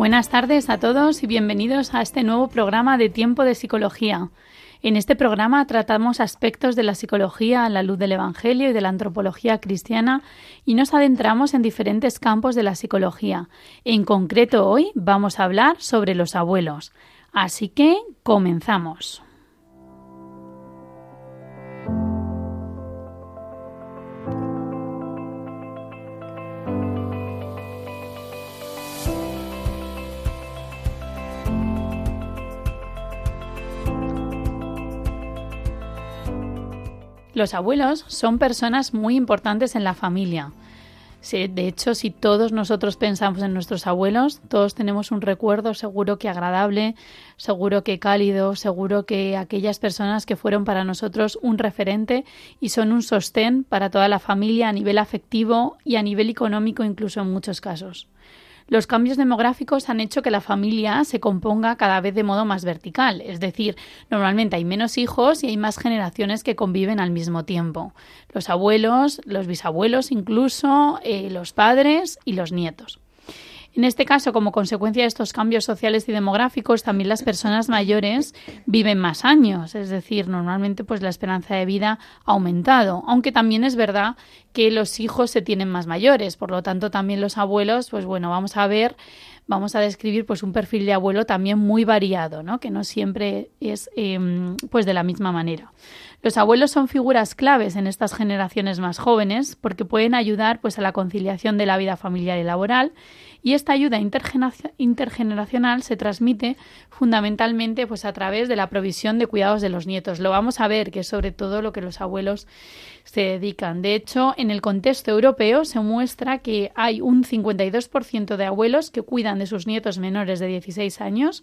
Buenas tardes a todos y bienvenidos a este nuevo programa de Tiempo de Psicología. En este programa tratamos aspectos de la psicología a la luz del Evangelio y de la antropología cristiana y nos adentramos en diferentes campos de la psicología. En concreto hoy vamos a hablar sobre los abuelos. Así que comenzamos. Los abuelos son personas muy importantes en la familia. de hecho, si todos nosotros pensamos en nuestros abuelos, todos tenemos un recuerdo seguro que agradable, seguro que cálido, seguro que aquellas personas que fueron para nosotros un referente y son un sostén para toda la familia a nivel afectivo y a nivel económico incluso en muchos casos. Los cambios demográficos han hecho que la familia se componga cada vez de modo más vertical, es decir, normalmente hay menos hijos y hay más generaciones que conviven al mismo tiempo. Los abuelos, los bisabuelos incluso, eh, los padres y los nietos. En este caso, como consecuencia de estos cambios sociales y demográficos, también las personas mayores viven más años, es decir, normalmente pues la esperanza de vida ha aumentado, aunque también es verdad que los hijos se tienen más mayores, por lo tanto también los abuelos, pues bueno, vamos a ver vamos a describir pues un perfil de abuelo también muy variado, ¿no? que no siempre es em, pues de la misma manera. Los abuelos son figuras claves en estas generaciones más jóvenes porque pueden ayudar pues a la conciliación de la vida familiar y laboral y esta ayuda intergeneracional se transmite fundamentalmente pues a través de la provisión de cuidados de los nietos. Lo vamos a ver que es sobre todo lo que los abuelos se dedican. De hecho, en el contexto europeo se muestra que hay un 52% de abuelos que cuidan de sus nietos menores de 16 años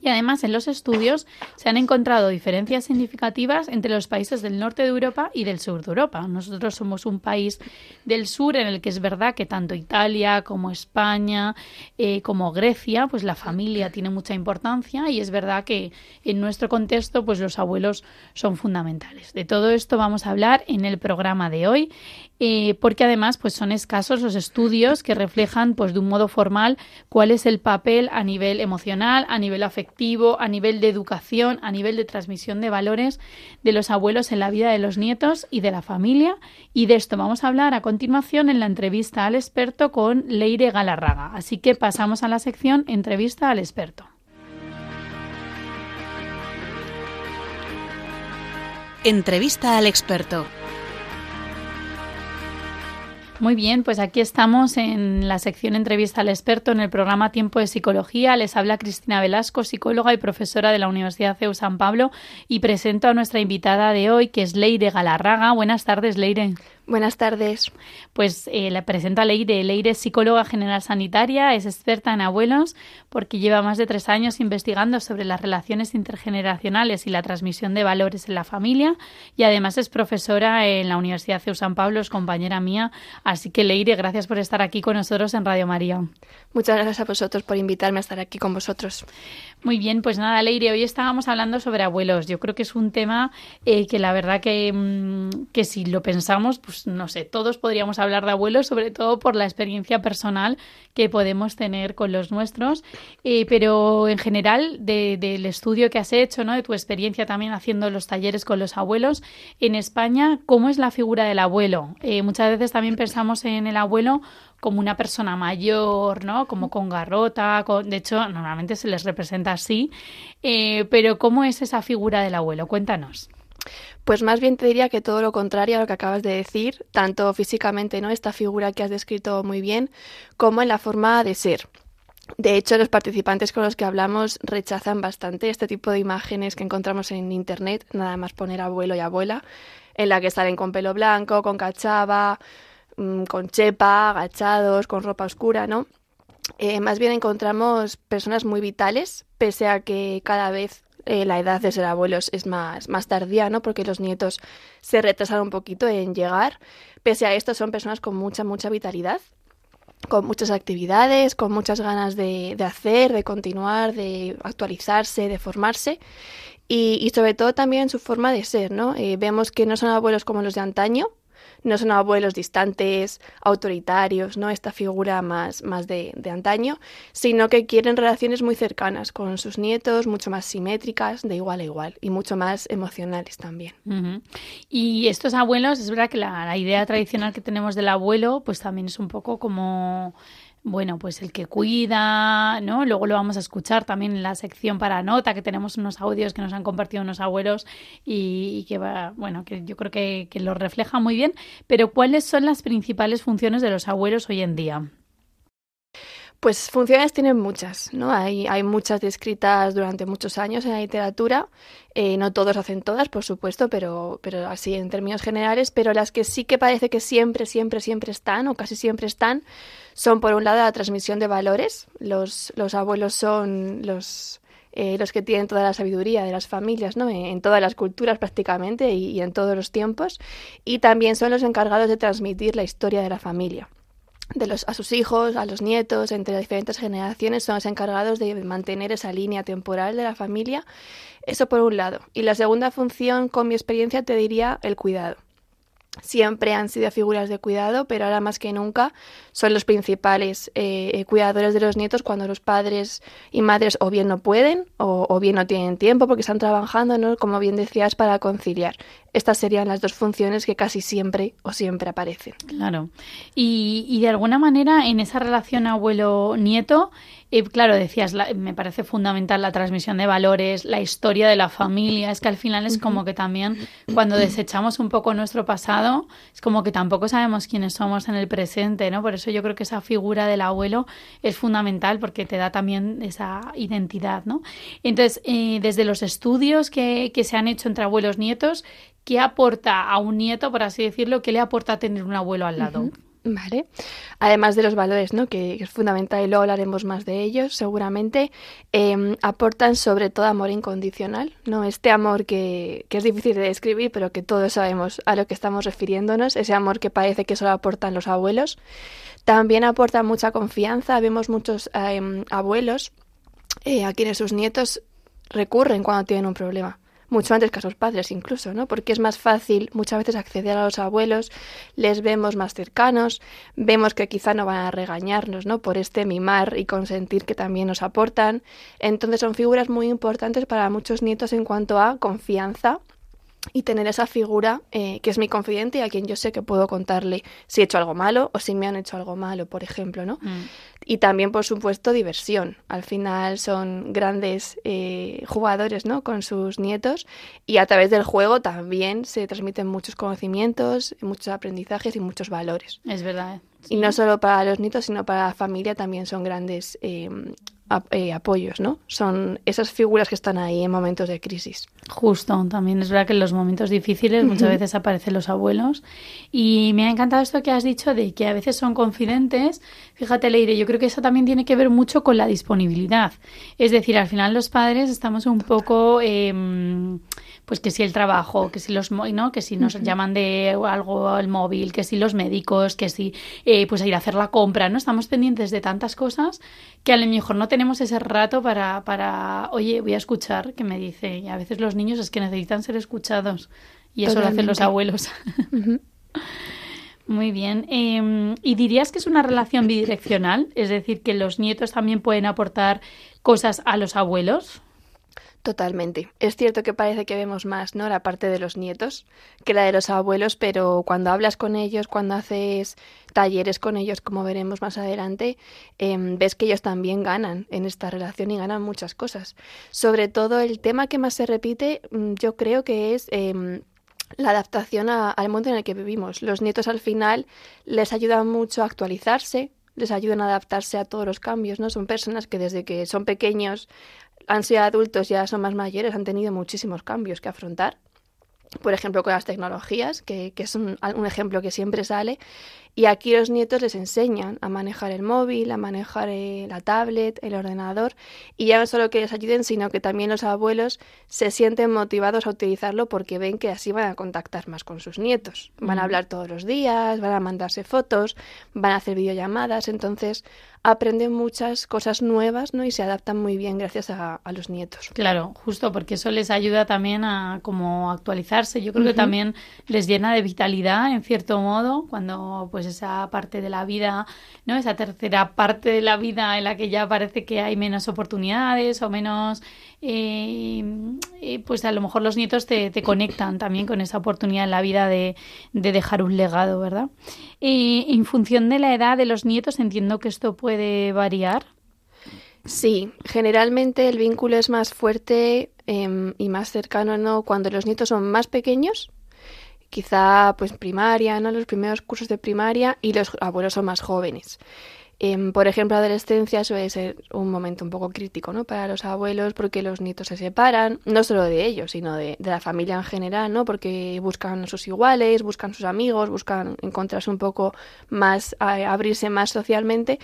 y además en los estudios se han encontrado diferencias significativas entre los países del norte de Europa y del sur de Europa. Nosotros somos un país del sur en el que es verdad que tanto Italia como España, eh, como Grecia, pues la familia tiene mucha importancia y es verdad que en nuestro contexto pues los abuelos son fundamentales. De todo esto vamos a hablar en el programa de hoy eh, porque además pues son escasos los estudios que reflejan pues de un modo formal cuál es el papel a nivel emocional, a nivel afectivo, a nivel de educación, a nivel de transmisión de valores de los abuelos en la vida de los nietos y de la familia y de esto vamos a hablar a continuación en la entrevista al experto con Leire Galarraga. Así que pasamos a la sección entrevista al experto. Entrevista al experto. Muy bien, pues aquí estamos en la sección Entrevista al experto en el programa Tiempo de Psicología. Les habla Cristina Velasco, psicóloga y profesora de la Universidad CEU San Pablo, y presento a nuestra invitada de hoy, que es Leire Galarraga. Buenas tardes, Leire. Buenas tardes. Pues eh, la presento a Leire. Leire es psicóloga general sanitaria, es experta en abuelos porque lleva más de tres años investigando sobre las relaciones intergeneracionales y la transmisión de valores en la familia y además es profesora en la Universidad CEU San Pablo, es compañera mía. Así que Leire, gracias por estar aquí con nosotros en Radio María. Muchas gracias a vosotros por invitarme a estar aquí con vosotros. Muy bien, pues nada, Leire, hoy estábamos hablando sobre abuelos. Yo creo que es un tema eh, que la verdad que, mm, que si lo pensamos, pues no sé, todos podríamos hablar de abuelos, sobre todo por la experiencia personal que podemos tener con los nuestros, eh, pero en general del estudio que has hecho, ¿no? de tu experiencia también haciendo los talleres con los abuelos, en España, ¿cómo es la figura del abuelo? Eh, muchas veces también pensamos en el abuelo como una persona mayor, ¿no? Como con garrota, con... de hecho, normalmente se les representa así, eh, pero ¿cómo es esa figura del abuelo? Cuéntanos. Pues más bien te diría que todo lo contrario a lo que acabas de decir, tanto físicamente, ¿no? Esta figura que has descrito muy bien, como en la forma de ser. De hecho, los participantes con los que hablamos rechazan bastante este tipo de imágenes que encontramos en internet, nada más poner abuelo y abuela, en la que salen con pelo blanco, con cachava, mm, con chepa, agachados, con ropa oscura, ¿no? Eh, más bien encontramos personas muy vitales, pese a que cada vez eh, la edad de ser abuelos es más, más tardía, ¿no? Porque los nietos se retrasan un poquito en llegar. Pese a esto, son personas con mucha, mucha vitalidad, con muchas actividades, con muchas ganas de, de hacer, de continuar, de actualizarse, de formarse. Y, sobre todo también su forma de ser, ¿no? Eh, vemos que no son abuelos como los de antaño, no son abuelos distantes, autoritarios, ¿no? Esta figura más, más de, de, antaño, sino que quieren relaciones muy cercanas con sus nietos, mucho más simétricas, de igual a igual, y mucho más emocionales también. Y estos abuelos, es verdad que la idea tradicional que tenemos del abuelo, pues también es un poco como bueno, pues el que cuida, ¿no? Luego lo vamos a escuchar también en la sección para nota, que tenemos unos audios que nos han compartido unos abuelos y, que va, bueno, que yo creo que, que lo refleja muy bien. Pero ¿cuáles son las principales funciones de los abuelos hoy en día? Pues funciones tienen muchas, ¿no? Hay, hay muchas descritas durante muchos años en la literatura. Eh, no todos hacen todas, por supuesto, pero, pero así en términos generales. Pero las que sí que parece que siempre, siempre, siempre están, o casi siempre están, son por un lado la transmisión de valores. Los, los abuelos son los, eh, los que tienen toda la sabiduría de las familias, ¿no? En, todas las culturas prácticamente y, y en todos los tiempos. Y también son los encargados de transmitir la historia de la familia de los, a sus hijos, a los nietos, entre las diferentes generaciones, son los encargados de mantener esa línea temporal de la familia. Eso por un lado. Y la segunda función, con mi experiencia, te diría el cuidado. Siempre han sido figuras de cuidado, pero ahora más que nunca son los principales eh, cuidadores de los nietos cuando los padres y madres o bien no pueden o, o bien no tienen tiempo porque están trabajando, ¿no? como bien decías, para conciliar. Estas serían las dos funciones que casi siempre o siempre aparecen. Claro. Y, y de alguna manera en esa relación abuelo-nieto, eh, claro, decías, la, me parece fundamental la transmisión de valores, la historia de la familia. Es que al final es como que también cuando desechamos un poco nuestro pasado, es como que tampoco sabemos quiénes somos en el presente, ¿no? Por eso yo creo que esa figura del abuelo es fundamental porque te da también esa identidad, ¿no? Entonces, eh, desde los estudios que, que se han hecho entre abuelos nietos, ¿qué aporta a un nieto, por así decirlo, qué le aporta tener un abuelo al lado? Vale. Además de los valores, ¿no? Que, es fundamental y luego hablaremos más de ellos, seguramente, eh, aportan sobre todo amor incondicional, ¿no? Este amor que, que, es difícil de describir, pero que todos sabemos a lo que estamos refiriéndonos, ese amor que parece que solo aportan los abuelos. También aporta mucha confianza. Vemos muchos eh, abuelos eh, a quienes sus nietos recurren cuando tienen un problema mucho antes que a sus padres incluso, ¿no? Porque es más fácil muchas veces acceder a los abuelos, les vemos más cercanos, vemos que quizá no van a regañarnos, ¿no? Por este mimar y consentir que también nos aportan. Entonces son figuras muy importantes para muchos nietos en cuanto a confianza y tener esa figura eh, que es mi confidente y a quien yo sé que puedo contarle si he hecho algo malo o si me han hecho algo malo, por ejemplo, ¿no? Mm. Y también, por supuesto, diversión. Al final son grandes eh, jugadores, ¿no? Con sus nietos y a través del juego también se transmiten muchos conocimientos, muchos aprendizajes y muchos valores. Es verdad. Sí. Y no solo para los nietos, sino para la familia también son grandes eh, apoyos, ¿no? Son esas figuras que están ahí en momentos de crisis. Justo, también es verdad que en los momentos difíciles muchas uh -huh. veces aparecen los abuelos. Y me ha encantado esto que has dicho de que a veces son confidentes. Fíjate, Leire, yo creo que eso también tiene que ver mucho con la disponibilidad. Es decir, al final los padres estamos un poco... Eh, pues que si el trabajo, que si los no, que si nos uh -huh. llaman de algo al móvil, que si los médicos, que si eh, pues ir a hacer la compra, ¿no? Estamos pendientes de tantas cosas que a lo mejor no tenemos ese rato para, para oye, voy a escuchar, que me dice, y a veces los niños es que necesitan ser escuchados y eso Totalmente. lo hacen los abuelos. Uh -huh. Muy bien. Eh, ¿Y dirías que es una relación bidireccional? Es decir, que los nietos también pueden aportar cosas a los abuelos. Totalmente. Es cierto que parece que vemos más, ¿no? La parte de los nietos que la de los abuelos, pero cuando hablas con ellos, cuando haces talleres con ellos, como veremos más adelante, eh, ves que ellos también ganan en esta relación y ganan muchas cosas. Sobre todo el tema que más se repite, mm, yo creo que es eh, la adaptación al mundo en el que vivimos. Los nietos al final les ayudan mucho a actualizarse, les ayudan a adaptarse a todos los cambios, ¿no? Son personas que desde que son pequeños han sido adultos, ya son más mayores, han tenido muchísimos cambios que afrontar. Por ejemplo, con las tecnologías, que, que es un, un, ejemplo que siempre sale. Y aquí los nietos les enseñan a manejar el móvil, a manejar eh, la tablet, el ordenador, y ya no solo que les ayuden, sino que también los abuelos se sienten motivados a utilizarlo porque ven que así van a contactar más con sus nietos. Van a hablar todos los días, van a mandarse fotos, van a hacer videollamadas, entonces aprenden muchas cosas nuevas ¿no? y se adaptan muy bien gracias a, los nietos. Claro, justo porque eso les ayuda también a como actualizarse. Yo creo que también les llena de vitalidad en cierto modo cuando pues esa parte de la vida, ¿no? esa tercera parte de la vida en la que ya parece que hay menos oportunidades o menos eh, eh, pues a lo mejor los nietos te, conectan también con esa oportunidad en la vida de, dejar un legado, ¿verdad? Y en función de la edad de los nietos entiendo que esto puede variar. Sí, generalmente el vínculo es más fuerte em, y más cercano ¿no? cuando los nietos son más pequeños, quizá pues primaria, ¿no? los primeros cursos de primaria y los abuelos son más jóvenes. Em, por ejemplo, adolescencia suele ser un momento un poco crítico ¿no? para los abuelos porque los nietos se separan, no solo de ellos, sino de, la familia en general, ¿no? porque buscan sus iguales, buscan sus amigos, buscan encontrarse un poco más, abrirse más socialmente.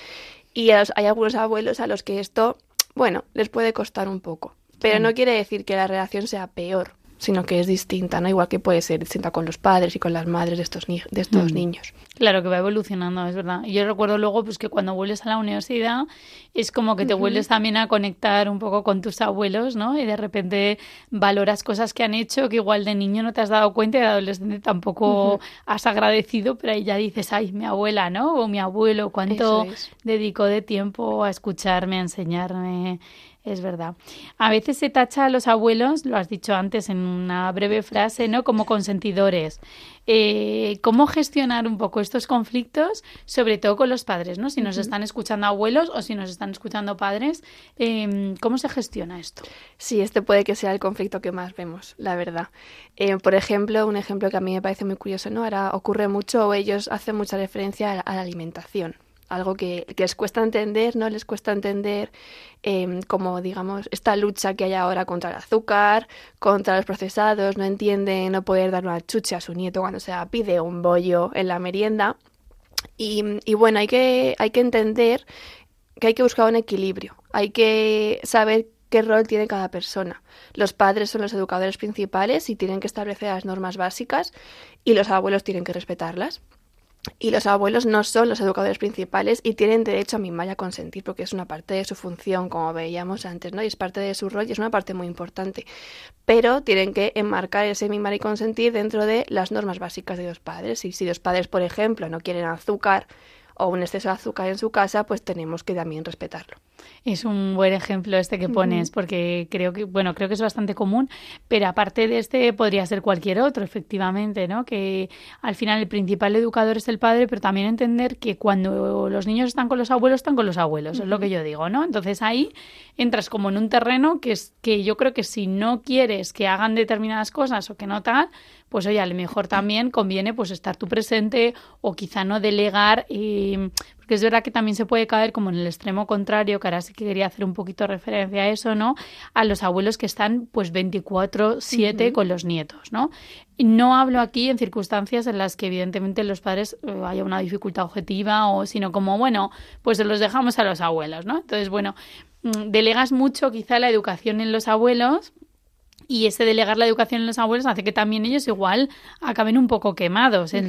Y hay algunos abuelos a los que esto, bueno, les puede costar un poco. Pero no quiere decir que la relación sea peor sino que es distinta, ¿no? Igual que puede ser distinta con los padres y con las madres de estos, de estos mm. niños. Claro, que va evolucionando, es verdad. Y yo recuerdo luego pues que cuando vuelves a la universidad es como que te vuelves también a conectar un poco con tus abuelos, ¿no? Y de repente valoras cosas que han hecho que igual de niño no te has dado cuenta y de adolescente tampoco has agradecido, pero ahí ya dices, ay, mi abuela, ¿no? O mi abuelo, cuánto dedicó de tiempo a escucharme, a enseñarme es verdad. A veces se tacha a los abuelos, lo has dicho antes en una breve frase, ¿no? Como consentidores. Eh, ¿Cómo gestionar un poco estos conflictos, sobre todo con los padres, ¿no? Si nos están escuchando abuelos o si nos están escuchando padres, em, ¿cómo se gestiona esto? Sí, este puede que sea el conflicto que más vemos, la verdad. Eh, por ejemplo, un ejemplo que a mí me parece muy curioso, ¿no? Ahora ocurre mucho, ellos hacen mucha referencia a la alimentación algo que, les cuesta entender, ¿no? Les cuesta entender eh, como, digamos, esta lucha que hay ahora contra el azúcar, contra los procesados, no entiende no poder dar una chucha a su nieto cuando se pide un bollo en la merienda. Y, y bueno, hay que, hay que entender que hay que buscar un equilibrio, hay que saber qué rol tiene cada persona. Los padres son los educadores principales y tienen que establecer las normas básicas y los abuelos tienen que respetarlas. Y los abuelos no son los educadores principales y tienen derecho a mimar y a consentir porque es una parte de su función, como veíamos antes, ¿no? Y es parte de su rol y es una parte muy importante. Pero tienen que enmarcar ese mimar y consentir dentro de las normas básicas de los padres. Y si los padres, por ejemplo, no quieren azúcar o un exceso de azúcar en su casa, pues tenemos que también respetarlo. Es un buen ejemplo este que pones, porque creo que, bueno, creo que es bastante común, pero aparte de este podría ser cualquier otro, efectivamente, ¿no? Que al final el principal educador es el padre, pero también entender que cuando los niños están con los abuelos, están con los abuelos, es lo que yo digo, ¿no? Entonces ahí entras como en un terreno que es que yo creo que si no quieres que hagan determinadas cosas o que no tal, pues oye, a lo mejor también conviene pues estar tú presente o quizá no delegar, y, porque es verdad que también se puede caer como en el extremo contrario, que ahora sí que quería hacer un poquito referencia a eso, ¿no? A los abuelos que están pues 24/7 con los nietos, ¿no? No hablo aquí en circunstancias en las que evidentemente los padres eh, haya una dificultad objetiva o sino como, bueno, pues se los dejamos a los abuelos, ¿no? Entonces, bueno, mm, delegas mucho quizá la educación en los abuelos y ese delegar la educación en los abuelos hace que también ellos igual acaben un poco quemados. El,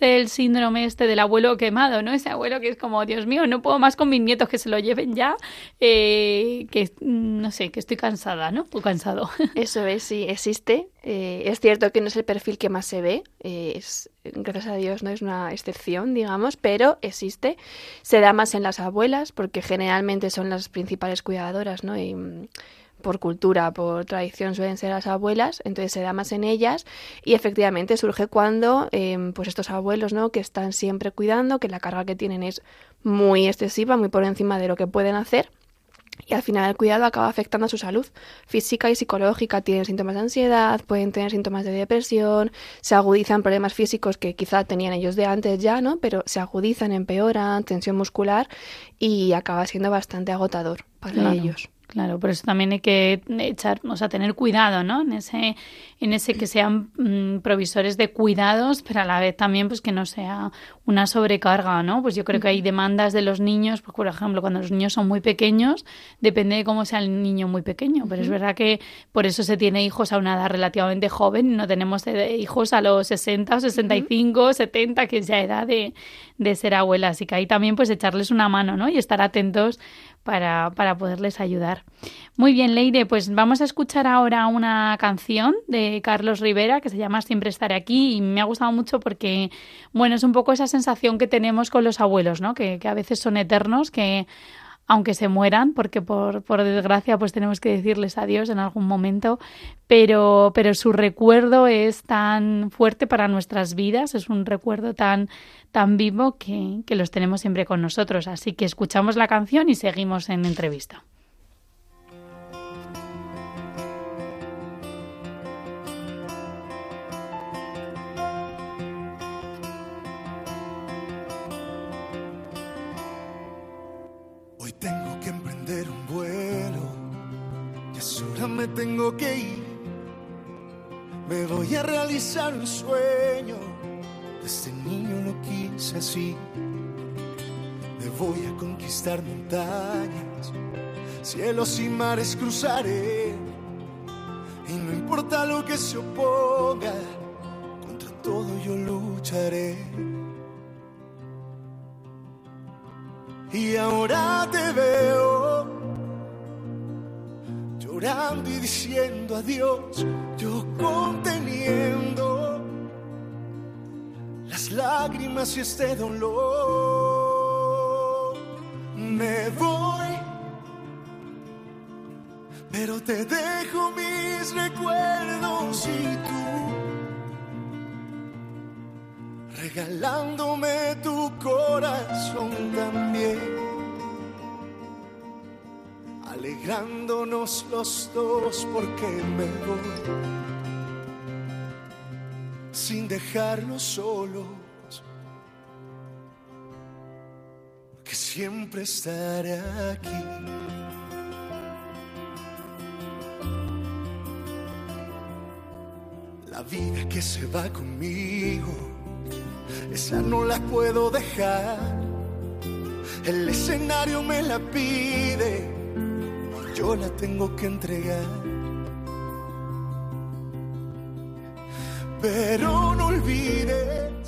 el síndrome este del abuelo quemado, ¿no? Ese abuelo que es como, Dios mío, no puedo más con mis nietos que se lo lleven ya, eh, que no sé, que estoy cansada, ¿no? O cansado. Eso es, sí, existe. Eh, es cierto que no es el perfil que más se ve, eh, es, gracias a Dios no es una excepción, digamos, pero existe. Se da más en las abuelas porque generalmente son las principales cuidadoras, ¿no? Y, por cultura, por tradición suelen ser las abuelas, entonces se da más en ellas y efectivamente surge cuando em, pues estos abuelos ¿no? que están siempre cuidando, que la carga que tienen es muy excesiva, muy por encima de lo que pueden hacer y al final el cuidado acaba afectando a su salud física y psicológica. Tienen síntomas de ansiedad, pueden tener síntomas de depresión, se agudizan problemas físicos que quizá tenían ellos de antes ya, ¿no? Pero se agudizan, empeoran, tensión muscular y acaba siendo bastante agotador para ellos. Claro, por eso también hay que echar, o sea, tener cuidado, ¿no? En ese, en ese que sean mm, provisores de cuidados, pero a la vez también, pues que no sea una sobrecarga, ¿no? Pues yo creo que hay demandas de los niños, pues por ejemplo, cuando los niños son muy pequeños, depende de cómo sea el niño muy pequeño, pero es verdad que por eso se tiene hijos a una edad relativamente joven, no tenemos eh, hijos a los 60 o 65, 70, que es ya edad de, de ser abuela, así que ahí también pues echarles una mano, ¿no? Y estar atentos para, para poderles ayudar. Muy bien, Leire, pues vamos a escuchar ahora una canción de Carlos Rivera que se llama Siempre estaré aquí y me ha gustado mucho porque, bueno, es un poco esa sensación que tenemos con los abuelos, ¿no? Que, que a veces son eternos, que aunque se mueran, porque por, por, desgracia pues tenemos que decirles adiós en algún momento, pero, pero su recuerdo es tan fuerte para nuestras vidas, es un recuerdo tan, tan vivo que, que los tenemos siempre con nosotros. Así que escuchamos la canción y seguimos en entrevista. Me tengo que ir. Me voy a realizar un sueño. Desde niño lo quise así. Me voy a conquistar montañas, cielos y mares cruzaré. Y no importa lo que se oponga, contra todo yo lucharé. Y ahora te veo llorando y diciendo adiós, yo conteniendo las lágrimas y este dolor. Me voy, pero te dejo mis recuerdos y tú regalándome tu corazón también alegrándonos los dos porque me voy sin dejarlos solos, que siempre estaré aquí. La vida que se va conmigo, esa no la puedo dejar. El escenario me la pide yo la tengo que entregar. Pero no olvides.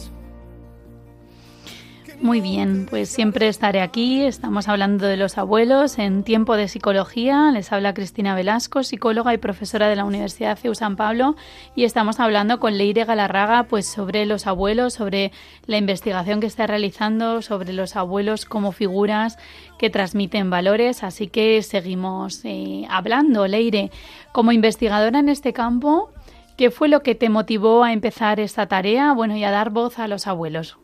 Muy bien, pues siempre estaré aquí. Estamos hablando de los abuelos en tiempo de psicología. Les habla Cristina Velasco, psicóloga y profesora de la Universidad CEU San Pablo, y estamos hablando con Leire Galarraga pues sobre los abuelos, sobre la investigación que está realizando sobre los abuelos como figuras que transmiten valores. Así que seguimos eh, hablando, Leire, como investigadora en este campo. ¿Qué fue lo que te motivó a empezar esta tarea? Bueno, y a dar voz a los abuelos.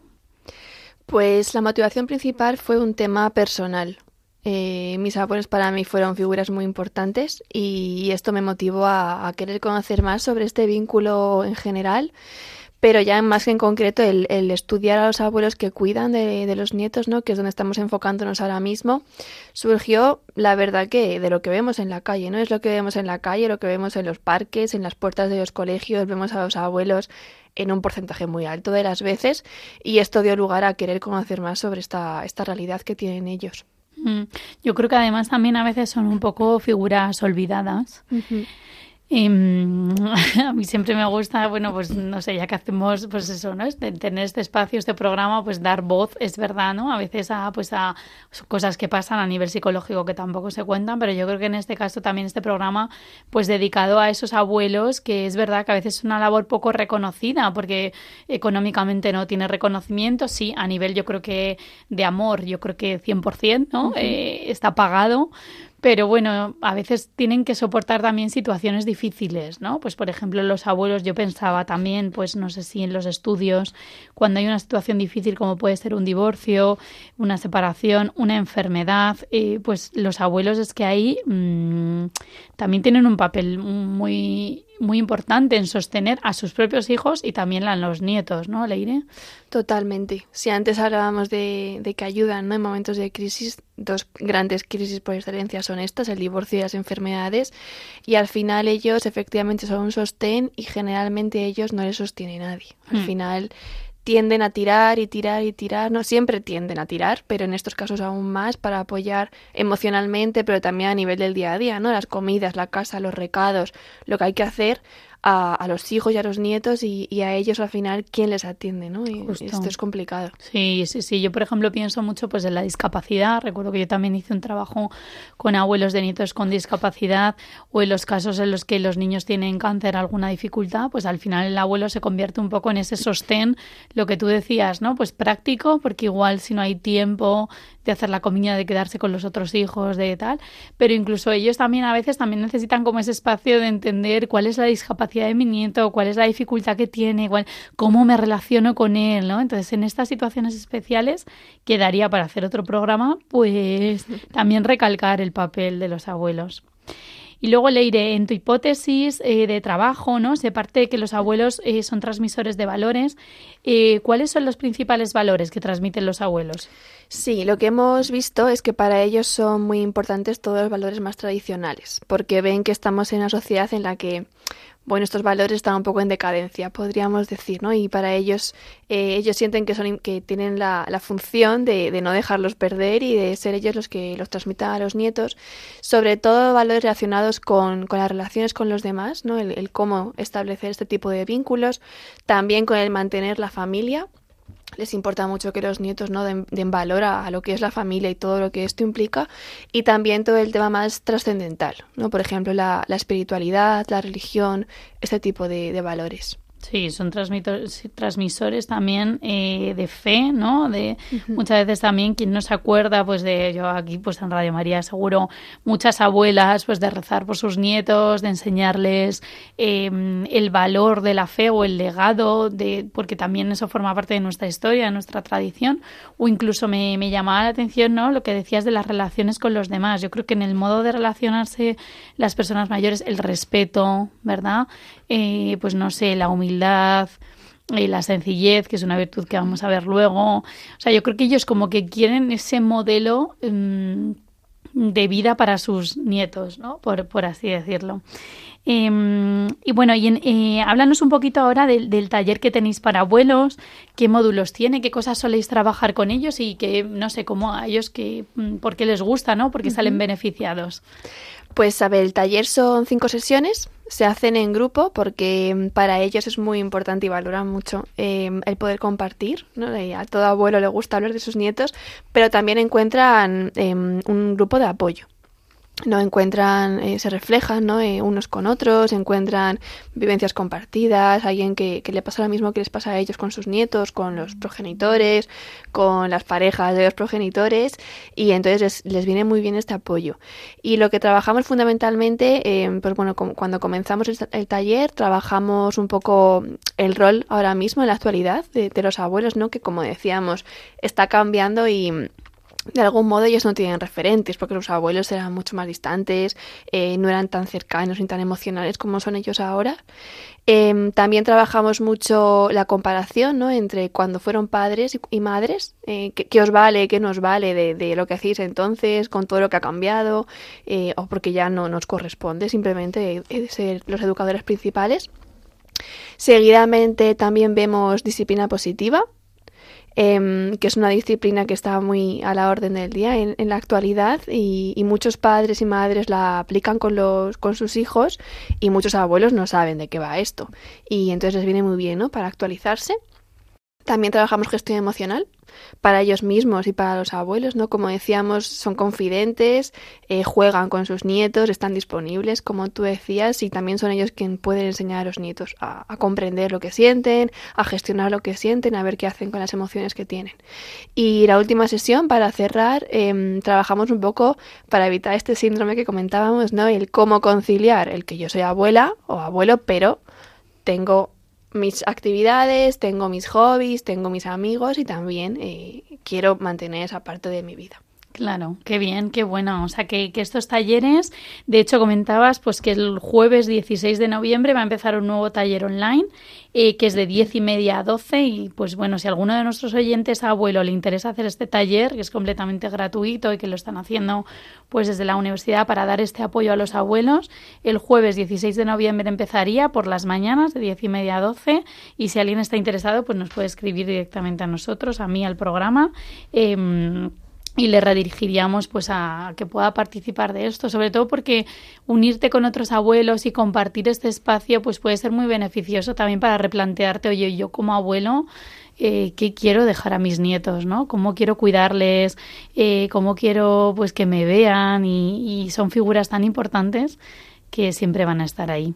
Pues la motivación principal fue un tema personal. Eh, mis abuelos para mí fueron figuras muy importantes y esto me motivó a, querer conocer más sobre este vínculo en general, pero ya más que en concreto el, estudiar a los abuelos que cuidan de, de, los nietos, ¿no? que es donde estamos enfocándonos ahora mismo, surgió la verdad que de lo que vemos en la calle, ¿no? Es lo que vemos en la calle, lo que vemos en los parques, en las puertas de los colegios, vemos a los abuelos en un porcentaje muy alto de las veces y esto dio lugar a querer conocer más sobre esta, esta realidad que tienen ellos. Mm. Yo creo que además también a veces son un poco figuras olvidadas. Y, a mí siempre me gusta, bueno, pues no sé, ya que hacemos, pues eso, ¿no? tener este espacio, este programa, pues dar voz, es verdad, ¿no? A veces a, pues a cosas que pasan a nivel psicológico que tampoco se cuentan, pero yo creo que en este caso también este programa, pues dedicado a esos abuelos, que es verdad que a veces es una labor poco reconocida, porque económicamente no tiene reconocimiento, sí, a nivel yo creo que de amor, yo creo que 100%, ¿no? Eh, está pagado, pero bueno, a veces tienen que soportar también situaciones difíciles, ¿no? Pues por ejemplo, los abuelos, yo pensaba también, pues no sé si en los estudios, cuando hay una situación difícil como puede ser un divorcio, una separación, una enfermedad, eh, pues los abuelos es que ahí mmm, también tienen un papel muy muy importante en sostener a sus propios hijos y también a los nietos, ¿no, Leire? Totalmente. Si antes hablábamos de, de que ayudan ¿no? en momentos de crisis, dos grandes crisis por excelencia son estas, el divorcio y las enfermedades, y al final ellos efectivamente son un sostén y generalmente ellos no les sostiene nadie. Al Hmm. final tienden a tirar y tirar y tirar, no siempre tienden a tirar, pero en estos casos aún más para apoyar emocionalmente, pero también a nivel del día a día, ¿no? Las comidas, la casa, los recados, lo que hay que hacer a, a los hijos y a los nietos y, y a ellos al final quién les atiende, ¿no? Y Justo. esto es complicado. Sí, sí, sí. Yo, por ejemplo, pienso mucho pues en la discapacidad. Recuerdo que yo también hice un trabajo con abuelos de nietos con discapacidad o en los casos en los que los niños tienen cáncer, alguna dificultad, pues al final el abuelo se convierte un poco en ese sostén, lo que tú decías, ¿no? Pues práctico, porque igual si no hay tiempo de hacer la comida, de quedarse con los otros hijos, de tal, pero incluso ellos también a veces también necesitan como ese espacio de entender cuál es la discapacidad de mi nieto, cuál es la dificultad que tiene, cuál, cómo me relaciono con él, ¿no? Entonces, en estas situaciones especiales, quedaría para hacer otro programa, pues también recalcar el papel de los abuelos. Y luego, Leire, en tu hipótesis eh, de trabajo, ¿no? Se parte que los abuelos eh, son transmisores de valores. Eh, ¿Cuáles son los principales valores que transmiten los abuelos? Sí, lo que hemos visto es que para ellos son muy importantes todos los valores más tradicionales, porque ven que estamos en una sociedad en la que, bueno, estos valores están un poco en decadencia, podríamos decir, ¿no? Y para ellos, eh, ellos sienten que son que tienen la, la función de, de no dejarlos perder y de ser ellos los que los transmitan a los nietos, sobre todo valores relacionados con, con las relaciones con los demás, ¿no? El, el cómo establecer este tipo de vínculos, también con el mantener la familia les importa mucho que los nietos no den, den valor a, lo que es la familia y todo lo que esto implica y también todo el tema más trascendental, ¿no? Por ejemplo, la, la, espiritualidad, la religión, este tipo de valores. Sí, son transmisores también eh, de fe, ¿no? De uh -huh. muchas veces también quien no se acuerda, pues de yo aquí, pues en Radio María seguro muchas abuelas, pues de rezar por sus nietos, de enseñarles eh, el valor de la fe o el legado, de porque también eso forma parte de nuestra historia, de nuestra tradición. O incluso me, me llamaba la atención, ¿no? Lo que decías de las relaciones con los demás. Yo creo que en el modo de relacionarse las personas mayores, el respeto, ¿verdad? Eh, pues no sé, la humildad, eh, la sencillez, que es una virtud que vamos a ver luego. O sea, yo creo que ellos como que quieren ese modelo um, de vida para sus nietos, ¿no? Por, por así decirlo. Eh, y bueno, y en, eh, háblanos un poquito ahora del, del, taller que tenéis para abuelos, qué módulos tiene, qué cosas soléis trabajar con ellos y que, no sé, cómo a ellos, que, por qué les gusta, ¿no? Porque salen uh -huh. beneficiados. Pues a ver, el taller son cinco sesiones, se hacen en grupo porque para ellos es muy importante y valoran mucho eh, el poder compartir. ¿no? A todo abuelo le gusta hablar de sus nietos, pero también encuentran eh, un grupo de apoyo no encuentran, eh, se reflejan ¿no? Eh, unos con otros, encuentran vivencias compartidas, alguien que, que, le pasa lo mismo que les pasa a ellos con sus nietos, con los progenitores, con las parejas de los progenitores, y entonces les, les viene muy bien este apoyo. Y lo que trabajamos fundamentalmente, eh, pues bueno, com cuando comenzamos el, el, taller, trabajamos un poco el rol ahora mismo en la actualidad de, de los abuelos, ¿no? que como decíamos, está cambiando y de algún modo ellos no tienen referentes porque los abuelos eran mucho más distantes, eh, no eran tan cercanos ni tan emocionales como son ellos ahora. Eh, también trabajamos mucho la comparación ¿no? entre cuando fueron padres y, madres, eh, qué, qué, os vale, qué nos vale de, de, lo que hacéis entonces, con todo lo que ha cambiado, eh, o porque ya no nos corresponde simplemente ser los educadores principales. Seguidamente también vemos disciplina positiva, eh, que es una disciplina que está muy a la orden del día en, en la actualidad y, y, muchos padres y madres la aplican con, los, con sus hijos y muchos abuelos no saben de qué va esto y entonces les viene muy bien ¿no? para actualizarse. También trabajamos gestión emocional para ellos mismos y para los abuelos, ¿no? Como decíamos, son confidentes, eh, juegan con sus nietos, están disponibles, como tú decías, y también son ellos quienes pueden enseñar a los nietos a, comprender lo que sienten, a gestionar lo que sienten, a ver qué hacen con las emociones que tienen. Y la última sesión, para cerrar, eh, trabajamos un poco para evitar este síndrome que comentábamos, ¿no? El cómo conciliar el que yo soy abuela o abuelo, pero tengo mis actividades, tengo mis hobbies, tengo mis amigos y también eh, quiero mantener esa parte de mi vida. Claro, qué bien, qué bueno. O sea, que, estos talleres, de hecho comentabas pues que el jueves 16 de noviembre va a empezar un nuevo taller online eh, que es de 10 y media a 12 y pues bueno, si alguno de nuestros oyentes abuelo le interesa hacer este taller, que es completamente gratuito y que lo están haciendo pues desde la universidad para dar este apoyo a los abuelos, el jueves 16 de noviembre empezaría por las mañanas de 10 y media a 12 y si alguien está interesado pues nos puede escribir directamente a nosotros, a mí, al programa. Eh, y le redirigiríamos pues a que pueda participar de esto, sobre todo porque unirte con otros abuelos y compartir este espacio pues puede ser muy beneficioso también para replantearte, oye, yo como abuelo, eh, qué quiero dejar a mis nietos, ¿no? Cómo quiero cuidarles, eh, cómo quiero pues que me vean y, y son figuras tan importantes que siempre van a estar ahí.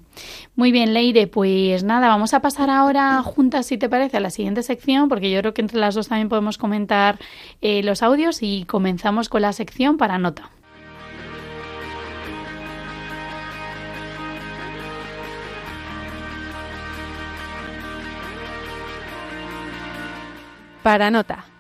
Muy bien, Leire, pues nada, vamos a pasar ahora juntas, si te parece, a la siguiente sección, porque yo creo que entre las dos también podemos comentar eh, los audios y comenzamos con la sección para nota. Para nota.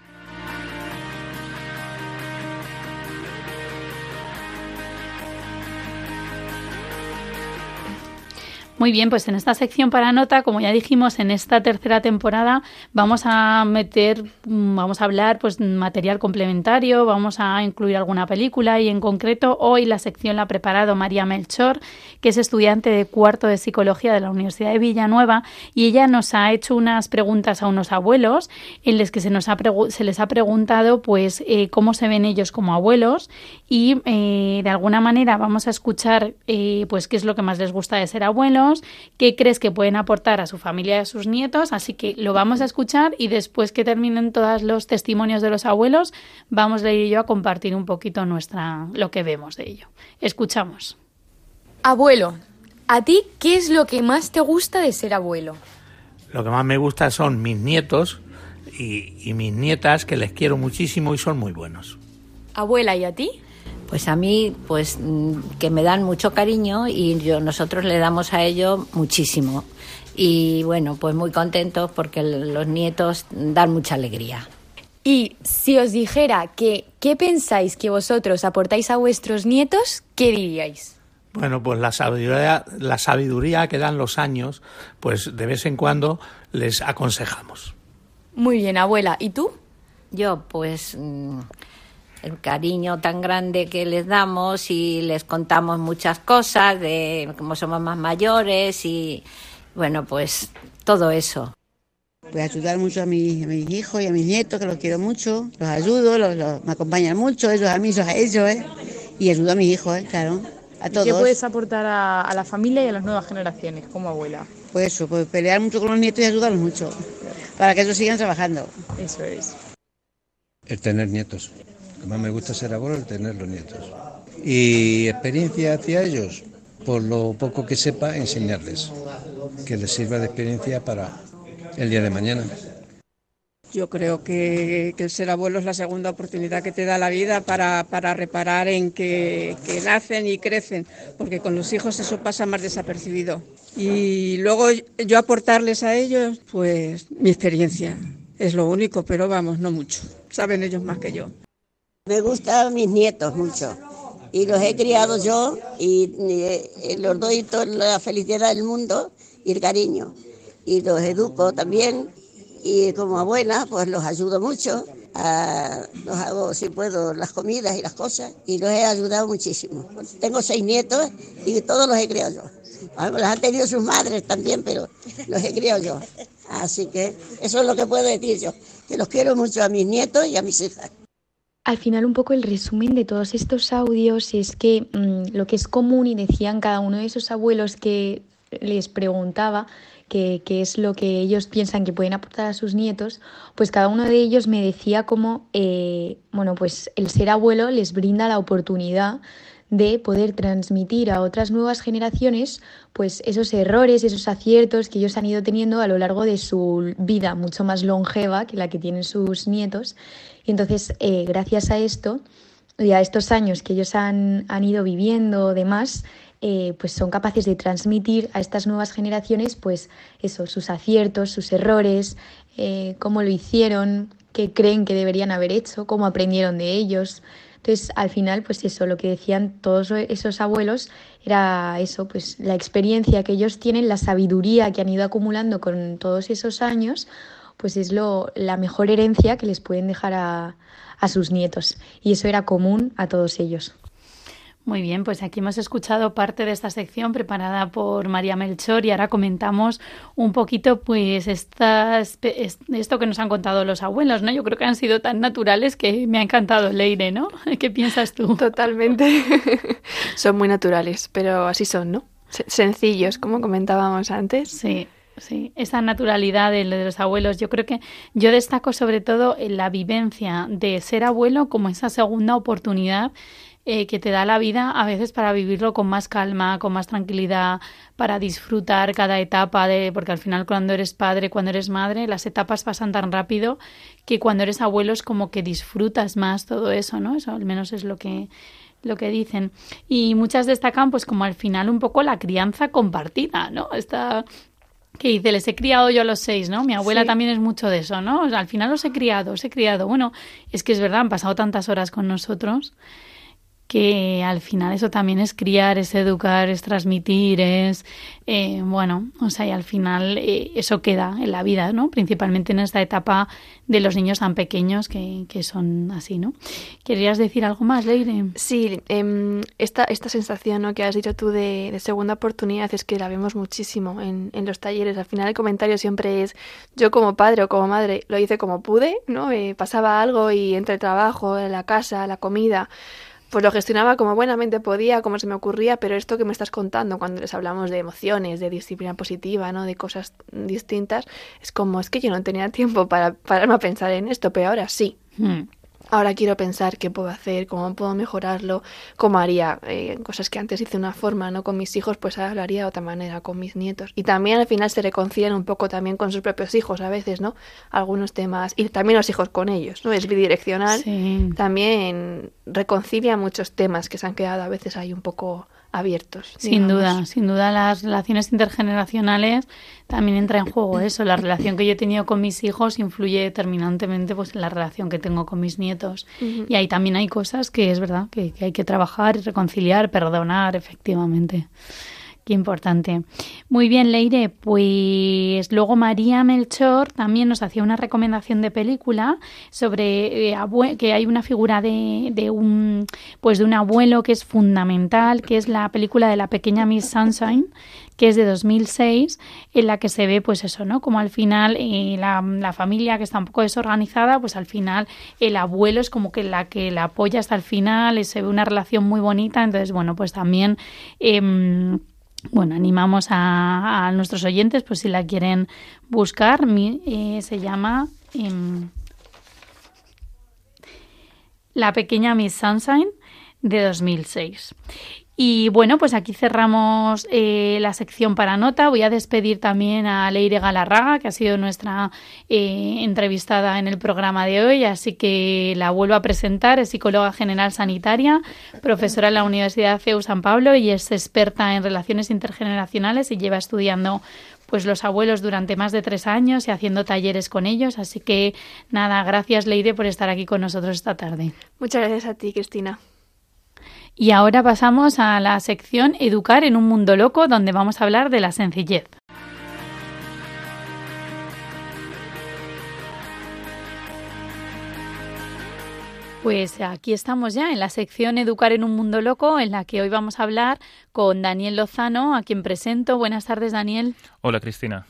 Muy bien, pues en esta sección para nota, como ya dijimos, en esta tercera temporada vamos a meter, mm, vamos a hablar pues material complementario, vamos a incluir alguna película y en concreto hoy la sección la ha preparado María Melchor, que es estudiante de cuarto de psicología de la Universidad de Villanueva y ella nos ha hecho unas preguntas a unos abuelos en las que se, nos ha se les ha preguntado pues eh, cómo se ven ellos como abuelos y eh, de alguna manera vamos a escuchar eh, pues qué es lo que más les gusta de ser abuelos qué crees que pueden aportar a su familia y a sus nietos, así que lo vamos a escuchar y después que terminen todos los testimonios de los abuelos, vamos a ir yo a compartir un poquito nuestra lo que vemos de ello. Escuchamos. Abuelo, ¿a ti qué es lo que más te gusta de ser abuelo? Lo que más me gusta son mis nietos y, y mis nietas, que les quiero muchísimo y son muy buenos. Abuela, ¿y a ti? Pues a mí, pues mm, que me dan mucho cariño y yo, nosotros le damos a ellos muchísimo. Y bueno, pues muy contentos porque los nietos dan mucha alegría. Y si os dijera que qué pensáis que vosotros aportáis a vuestros nietos, ¿qué diríais? Bueno, pues la sabiduría, la sabiduría que dan los años, pues de vez en cuando les aconsejamos. Muy bien, abuela. ¿Y tú? Yo, pues mm, el cariño tan grande que les damos y les contamos muchas cosas de cómo somos más mayores y bueno, pues todo eso. Voy a ayudar mucho a, mis hijos y a mis nietos, que los quiero mucho, los ayudo, los, me acompañan mucho, ellos a mí, ellos a ellos, ¿eh? y ayudo a mis hijos, ¿eh? claro, a todos. ¿Qué puedes aportar a, a, la familia y a las nuevas generaciones como abuela? Pues eso, pues pelear mucho con los nietos y ayudarlos mucho, para que ellos sigan trabajando. Eso es. El tener nietos. Más me gusta ser abuelo es tener los nietos. Y experiencia hacia ellos, por lo poco que sepa, enseñarles, que les sirva de experiencia para el día de mañana. Yo creo que, el ser abuelo es la segunda oportunidad que te da la vida para, para reparar en que, nacen y crecen, porque con los hijos eso pasa más desapercibido. Y luego yo aportarles a ellos, pues mi experiencia. Es lo único, pero vamos, no mucho. Saben ellos más que yo. Me gustan mis nietos mucho y los he criado yo y, y los doy toda la felicidad del mundo y el cariño. Y los educo también y como abuela pues los ayudo mucho. A, los hago, si puedo, las comidas y las cosas y los he ayudado muchísimo. Tengo seis nietos y todos los he criado yo. Los han tenido sus madres también, pero los he criado yo. Así que eso es lo que puedo decir yo, que los quiero mucho a mis nietos y a mis hijas. Al final un poco el resumen de todos estos audios es que mmm, lo que es común y decían cada uno de esos abuelos que les preguntaba qué es lo que ellos piensan que pueden aportar a sus nietos, pues cada uno de ellos me decía cómo, eh, bueno, pues el ser abuelo les brinda la oportunidad de poder transmitir a otras nuevas generaciones pues esos errores, esos aciertos que ellos han ido teniendo a lo largo de su vida mucho más longeva que la que tienen sus nietos. Y entonces, eh, gracias a esto y a estos años que ellos han, han ido viviendo, demás, eh, pues son capaces de transmitir a estas nuevas generaciones, pues eso, sus aciertos, sus errores, eh, cómo lo hicieron, qué creen que deberían haber hecho, cómo aprendieron de ellos, Entonces, al final, pues eso, lo que decían todos esos abuelos era eso, pues la experiencia que ellos tienen, la sabiduría que han ido acumulando con todos esos años, pues es lo, la mejor herencia que les pueden dejar a, a sus nietos. Y eso era común a todos ellos. Muy bien, pues aquí hemos escuchado parte de esta sección preparada por María Melchor y ahora comentamos un poquito pues estas, esto que nos han contado los abuelos, ¿no? Yo creo que han sido tan naturales que me ha encantado Leire, ¿no? ¿Qué piensas tú? Totalmente. son muy naturales, pero así son, ¿no? Sencillos, como comentábamos antes. Sí. Sí, esa naturalidad de, los abuelos. Yo creo que yo destaco sobre todo la vivencia de ser abuelo como esa segunda oportunidad eh, que te da la vida a veces para vivirlo con más calma, con más tranquilidad, para disfrutar cada etapa de, porque al final cuando eres padre, cuando eres madre, las etapas pasan tan rápido que cuando eres abuelo es como que disfrutas más todo eso, ¿no? Eso al menos es lo que lo que dicen. Y muchas destacan pues como al final un poco la crianza compartida, ¿no? Esta que dice, les he criado yo a los seis, ¿no? Mi abuela también es mucho de eso, ¿no? al final los he criado, os he criado. Bueno, es que es verdad, han pasado tantas horas con nosotros que al final eso también es criar, es educar, es transmitir, es, eh, bueno, o sea, y al final eh, eso queda en la vida, ¿no? Principalmente en esta etapa de los niños tan pequeños que, que son así, ¿no? ¿Querías decir algo más, Leire? Sí, eh, esta, esta sensación ¿no? que has dicho tú de, de, segunda oportunidad es que la vemos muchísimo en, en, los talleres. Al final el comentario siempre es, yo como padre o como madre lo hice como pude, ¿no? Eh, pasaba algo y entre el trabajo, la casa, la comida pues lo gestionaba como buenamente podía, como se me ocurría, pero esto que me estás contando cuando les hablamos de emociones, de disciplina positiva, ¿no? de cosas distintas, es como es que yo no tenía tiempo para pararme a pensar en esto, pero ahora sí. Hmm. Ahora quiero pensar qué puedo hacer, cómo puedo mejorarlo, cómo haría eh, cosas que antes hice de una forma, ¿no? Con mis hijos, pues ahora lo haría de otra manera con mis nietos. Y también al final se reconcilian un poco también con sus propios hijos a veces, ¿no? Algunos temas, y también los hijos con ellos, ¿no? Es bidireccional. También reconcilia muchos temas que se han quedado a veces ahí un poco abiertos. Sin duda, sin duda las relaciones intergeneracionales también entra en juego eso. La relación que yo he tenido con mis hijos influye determinantemente pues, en la relación que tengo con mis nietos. Y ahí también hay cosas que es verdad que, que hay que trabajar, reconciliar, perdonar, efectivamente. Qué importante. Muy bien, Leire. Pues luego María Melchor también nos hacía una recomendación de película sobre eh, que hay una figura de, de, un pues de un abuelo que es fundamental, que es la película de la pequeña Miss Sunshine, que es de 2006, en la que se ve pues eso, ¿no? Como al final eh, la, la, familia que está un poco desorganizada, pues al final el abuelo es como que la que la apoya hasta el final, y se ve una relación muy bonita, entonces bueno, pues también eh, bueno, animamos a, nuestros oyentes, pues si la quieren buscar, eh, se llama eh, La pequeña Miss Sunshine de 2006. Y bueno, pues aquí cerramos eh, la sección para nota. Voy a despedir también a Leire Galarraga, que ha sido nuestra eh, entrevistada en el programa de hoy, así que la vuelvo a presentar. Es psicóloga general sanitaria, profesora en la Universidad CEU San Pablo y es experta en relaciones intergeneracionales y lleva estudiando pues los abuelos durante más de tres años y haciendo talleres con ellos. Así que nada, gracias Leire por estar aquí con nosotros esta tarde. Muchas gracias a ti, Cristina. Y ahora pasamos a la sección Educar en un mundo loco, donde vamos a hablar de la sencillez. Pues aquí estamos ya en la sección Educar en un mundo loco, en la que hoy vamos a hablar con Daniel Lozano, a quien presento. Buenas tardes, Daniel. Hola, Cristina.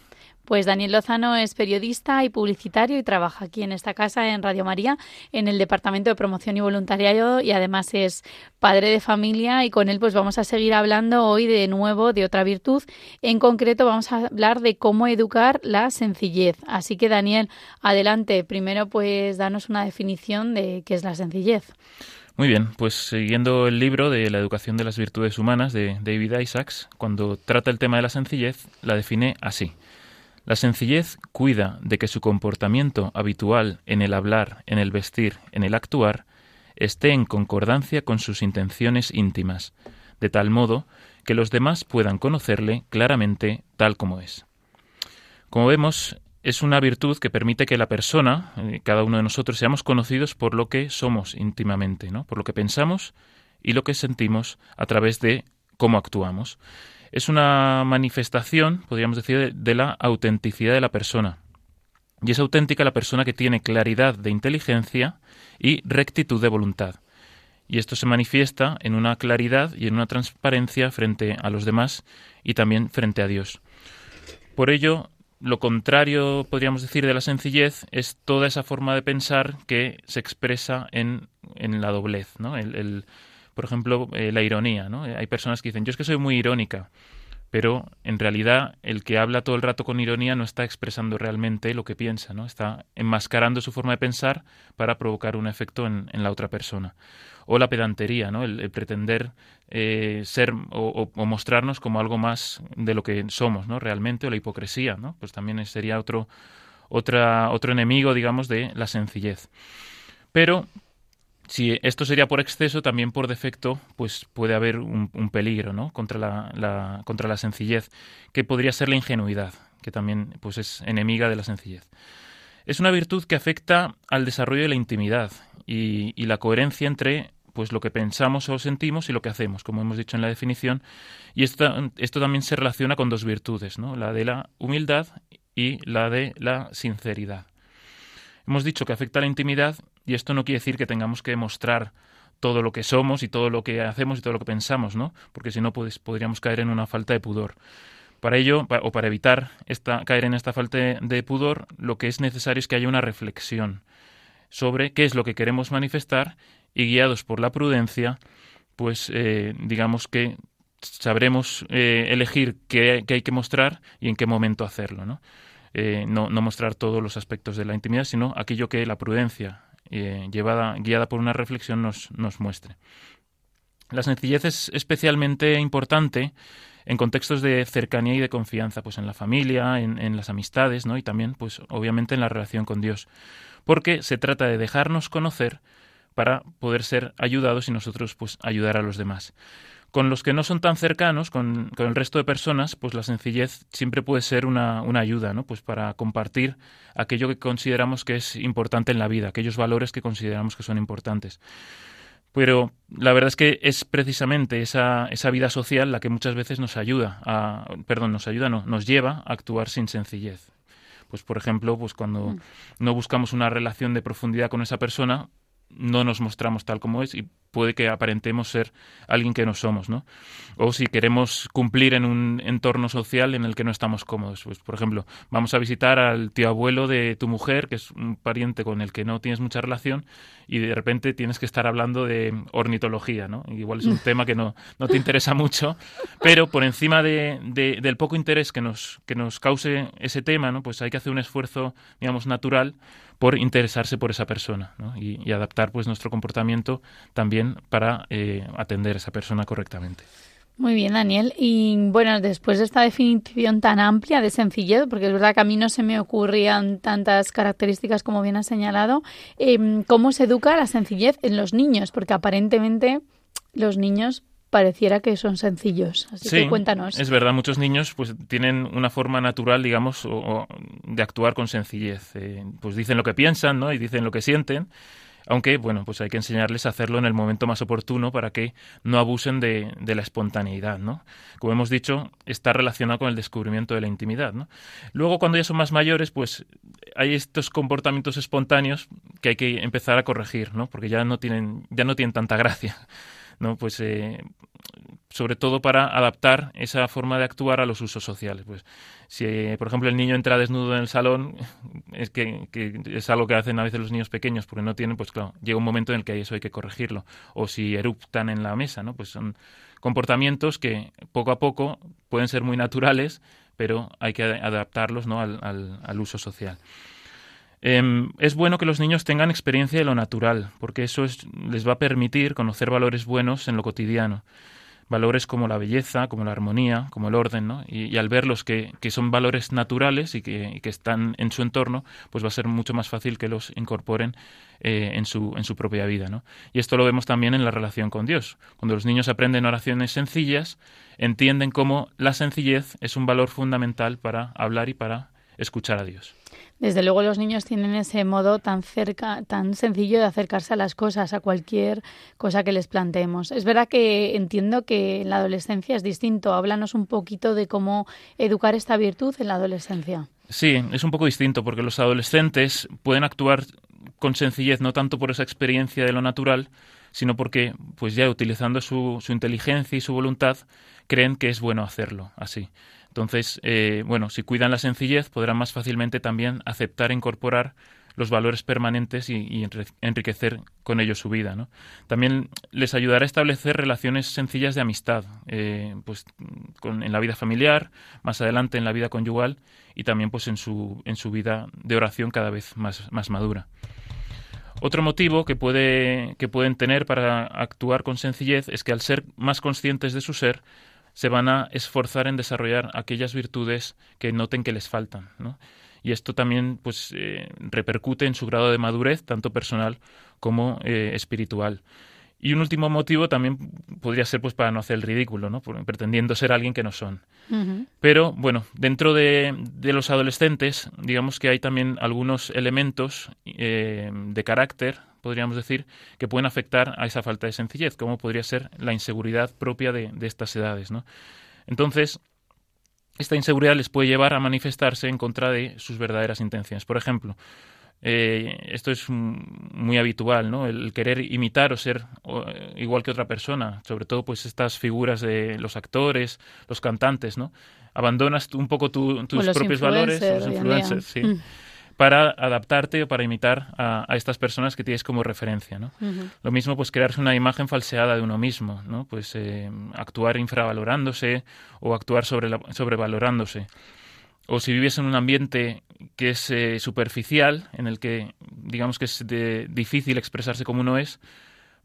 Pues Daniel Lozano es periodista y publicitario y trabaja aquí en esta casa, en Radio María, en el Departamento de Promoción y Voluntariado y además es padre de familia y con él pues vamos a seguir hablando hoy de nuevo de otra virtud. En concreto vamos a hablar de cómo educar la sencillez. Así que Daniel, adelante. Primero pues danos una definición de qué es la sencillez. Muy bien, pues siguiendo el libro de la educación de las virtudes humanas de David Isaacs, cuando trata el tema de la sencillez, la define así. La sencillez cuida de que su comportamiento habitual en el hablar, en el vestir, en el actuar, esté en concordancia con sus intenciones íntimas, de tal modo que los demás puedan conocerle claramente tal como es. Como vemos, es una virtud que permite que la persona, eh, cada uno de nosotros, seamos conocidos por lo que somos íntimamente, ¿no? por lo que pensamos y lo que sentimos a través de cómo actuamos. Es una manifestación, podríamos decir, de la autenticidad de la persona. Y es auténtica la persona que tiene claridad de inteligencia y rectitud de voluntad. Y esto se manifiesta en una claridad y en una transparencia frente a los demás y también frente a Dios. Por ello, lo contrario, podríamos decir, de la sencillez es toda esa forma de pensar que se expresa en, en la doblez, ¿no? El, por ejemplo, eh, la ironía, ¿no? Hay personas que dicen, yo es que soy muy irónica, pero en realidad el que habla todo el rato con ironía no está expresando realmente lo que piensa, ¿no? Está enmascarando su forma de pensar para provocar un efecto en, en la otra persona. O la pedantería, ¿no? El, pretender eh, ser o, mostrarnos como algo más de lo que somos, ¿no? Realmente, o la hipocresía, ¿no? Pues también sería otro, otro enemigo, digamos, de la sencillez. Pero si esto sería por exceso, también por defecto, pues puede haber un, peligro, ¿no? Contra la, contra la sencillez, que podría ser la ingenuidad, que también pues es enemiga de la sencillez. Es una virtud que afecta al desarrollo de la intimidad y, la coherencia entre pues lo que pensamos o sentimos y lo que hacemos, como hemos dicho en la definición. Y esto, esto también se relaciona con dos virtudes, ¿no? la de la humildad y la de la sinceridad. Hemos dicho que afecta a la intimidad y esto no quiere decir que tengamos que mostrar todo lo que somos y todo lo que hacemos y todo lo que pensamos, ¿no? Porque si no, pues, podríamos caer en una falta de pudor. Para ello, o para evitar esta, caer en esta falta de pudor, lo que es necesario es que haya una reflexión sobre qué es lo que queremos manifestar y guiados por la prudencia, pues eh, digamos que sabremos eh, elegir qué, hay que mostrar y en qué momento hacerlo, ¿no? Eh, no, no, mostrar todos los aspectos de la intimidad, sino aquello que la prudencia, eh, llevada, guiada por una reflexión, nos, nos muestre. La sencillez es especialmente importante en contextos de cercanía y de confianza, pues en la familia, en, en, las amistades, ¿no? Y también, pues, obviamente en la relación con Dios. Porque se trata de dejarnos conocer para poder ser ayudados y nosotros, pues, ayudar a los demás. Con los que no son tan cercanos, con, el resto de personas, pues la sencillez siempre puede ser una, una, ayuda, ¿no? Pues para compartir aquello que consideramos que es importante en la vida, aquellos valores que consideramos que son importantes. Pero la verdad es que es precisamente esa, esa vida social la que muchas veces nos ayuda a, perdón, nos ayuda, no, nos lleva a actuar sin sencillez. Pues por ejemplo, pues cuando mm. no buscamos una relación de profundidad con esa persona, no nos mostramos tal como es y puede que aparentemos ser alguien que no somos, ¿no? O si queremos cumplir en un entorno social en el que no estamos cómodos. Pues, por ejemplo, vamos a visitar al tío abuelo de tu mujer, que es un pariente con el que no tienes mucha relación, y de repente tienes que estar hablando de ornitología, ¿no? Igual es un tema que no, no te interesa mucho, pero por encima de, del poco interés que nos, que nos cause ese tema, ¿no? Pues hay que hacer un esfuerzo, digamos, natural por interesarse por esa persona y, adaptar pues nuestro comportamiento también para eh, atender a esa persona correctamente. Muy bien, Daniel. Y bueno, después de esta definición tan amplia de sencillez, porque es verdad que a mí no se me ocurrían tantas características como bien has señalado, em, ¿cómo se educa la sencillez en los niños? Porque aparentemente los niños pareciera que son sencillos. Así que cuéntanos. Es verdad, muchos niños pues tienen una forma natural, digamos, de actuar con sencillez. Eh, pues dicen lo que piensan, ¿no? Y dicen lo que sienten. Aunque, bueno, pues hay que enseñarles a hacerlo en el momento más oportuno para que no abusen de, de, la espontaneidad, ¿no? Como hemos dicho, está relacionado con el descubrimiento de la intimidad, ¿no? Luego, cuando ya son más mayores, pues hay estos comportamientos espontáneos que hay que empezar a corregir, ¿no? Porque ya no tienen, ya no tienen tanta gracia. ¿No? Pues eh, sobre todo para adaptar esa forma de actuar a los usos sociales. Pues si, por ejemplo, el niño entra desnudo en el salón, es que, es algo que hacen a veces los niños pequeños porque no tienen, pues claro, llega un momento en el que eso hay que corregirlo. O si eruptan en la mesa, ¿no? Pues son comportamientos que poco a poco pueden ser muy naturales, pero hay que adaptarlos ¿no? al, al uso social. Em, es bueno que los niños tengan experiencia de lo natural, porque eso les va a permitir conocer valores buenos en lo cotidiano. Valores como la belleza, como la armonía, como el orden, ¿no? Y, al verlos que, que, son valores naturales y que, que, están en su entorno, pues va a ser mucho más fácil que los incorporen eh, en, su, en su propia vida, ¿no? Y esto lo vemos también en la relación con Dios. Cuando los niños aprenden oraciones sencillas, entienden cómo la sencillez es un valor fundamental para hablar y para escuchar a Dios. Desde luego los niños tienen ese modo tan cerca, tan sencillo de acercarse a las cosas, a cualquier cosa que les planteemos. Es verdad que entiendo que en la adolescencia es distinto. Háblanos un poquito de cómo educar esta virtud en la adolescencia. Sí, es un poco distinto porque los adolescentes pueden actuar con sencillez no tanto por esa experiencia de lo natural, sino porque, pues ya utilizando su, su inteligencia y su voluntad, creen que es bueno hacerlo así. Entonces, eh, bueno, si cuidan la sencillez, podrán más fácilmente también aceptar e incorporar los valores permanentes y, enriquecer con ellos su vida. También les ayudará a establecer relaciones sencillas de amistad, eh, pues en la vida familiar, más adelante en la vida conyugal y también pues en su, en su vida de oración cada vez más, más madura. Otro motivo que, puede, que pueden tener para actuar con sencillez es que al ser más conscientes de su ser, se van a esforzar en desarrollar aquellas virtudes que noten que les faltan, ¿no? Y esto también pues eh, repercute en su grado de madurez, tanto personal como eh, espiritual. Y un último motivo también podría ser pues para no hacer el ridículo, ¿no? pretendiendo ser alguien que no son. Pero bueno, dentro de, los adolescentes, digamos que hay también algunos elementos eh, de carácter, podríamos decir, que pueden afectar a esa falta de sencillez, como podría ser la inseguridad propia de, de estas edades, ¿no? Entonces, esta inseguridad les puede llevar a manifestarse en contra de sus verdaderas intenciones. Por ejemplo, eh, esto es muy habitual, ¿no? El querer imitar o ser igual que otra persona, sobre todo pues estas figuras de los actores, los cantantes, ¿no? Abandonas un poco tus propios valores, los influencers, sí. Mm. Para adaptarte o para imitar a, estas personas que tienes como referencia, ¿no? Lo mismo, pues, crearse una imagen falseada de uno mismo, ¿no? Pues eh, actuar infravalorándose o actuar sobre sobrevalorándose o si vives en un ambiente que es eh, superficial, en el que digamos que es difícil expresarse como uno es,